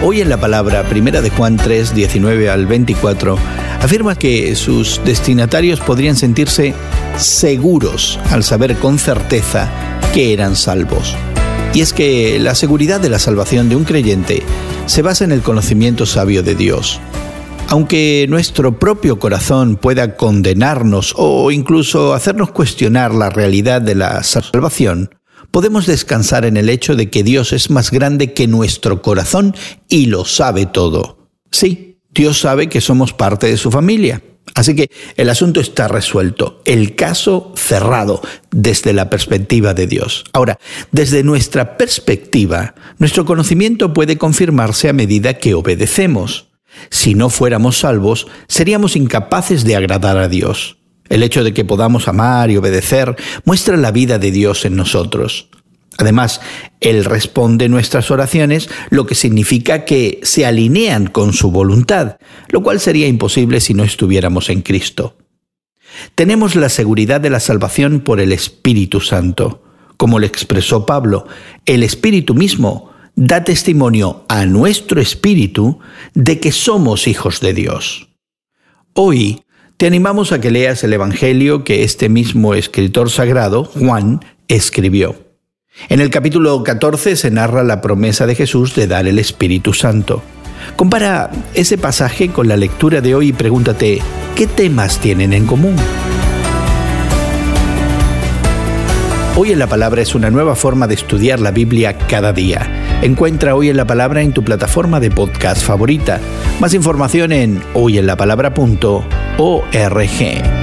Hoy en la palabra primera de Juan 3, 19 al 24, afirma que sus destinatarios podrían sentirse seguros al saber con certeza que eran salvos. Y es que la seguridad de la salvación de un creyente se basa en el conocimiento sabio de Dios. Aunque nuestro propio corazón pueda condenarnos o incluso hacernos cuestionar la realidad de la salvación, podemos descansar en el hecho de que Dios es más grande que nuestro corazón y lo sabe todo. Sí, Dios sabe que somos parte de su familia. Así que el asunto está resuelto, el caso cerrado desde la perspectiva de Dios. Ahora, desde nuestra perspectiva, nuestro conocimiento puede confirmarse a medida que obedecemos. Si no fuéramos salvos, seríamos incapaces de agradar a Dios. El hecho de que podamos amar y obedecer muestra la vida de Dios en nosotros. Además, Él responde nuestras oraciones, lo que significa que se alinean con su voluntad, lo cual sería imposible si no estuviéramos en Cristo. Tenemos la seguridad de la salvación por el Espíritu Santo. Como le expresó Pablo, el Espíritu mismo da testimonio a nuestro espíritu de que somos hijos de Dios. Hoy te animamos a que leas el Evangelio que este mismo escritor sagrado, Juan, escribió. En el capítulo 14 se narra la promesa de Jesús de dar el Espíritu Santo. Compara ese pasaje con la lectura de hoy y pregúntate, ¿qué temas tienen en común? Hoy en la Palabra es una nueva forma de estudiar la Biblia cada día. Encuentra Hoy en la Palabra en tu plataforma de podcast favorita. Más información en hoyenlapalabra.org.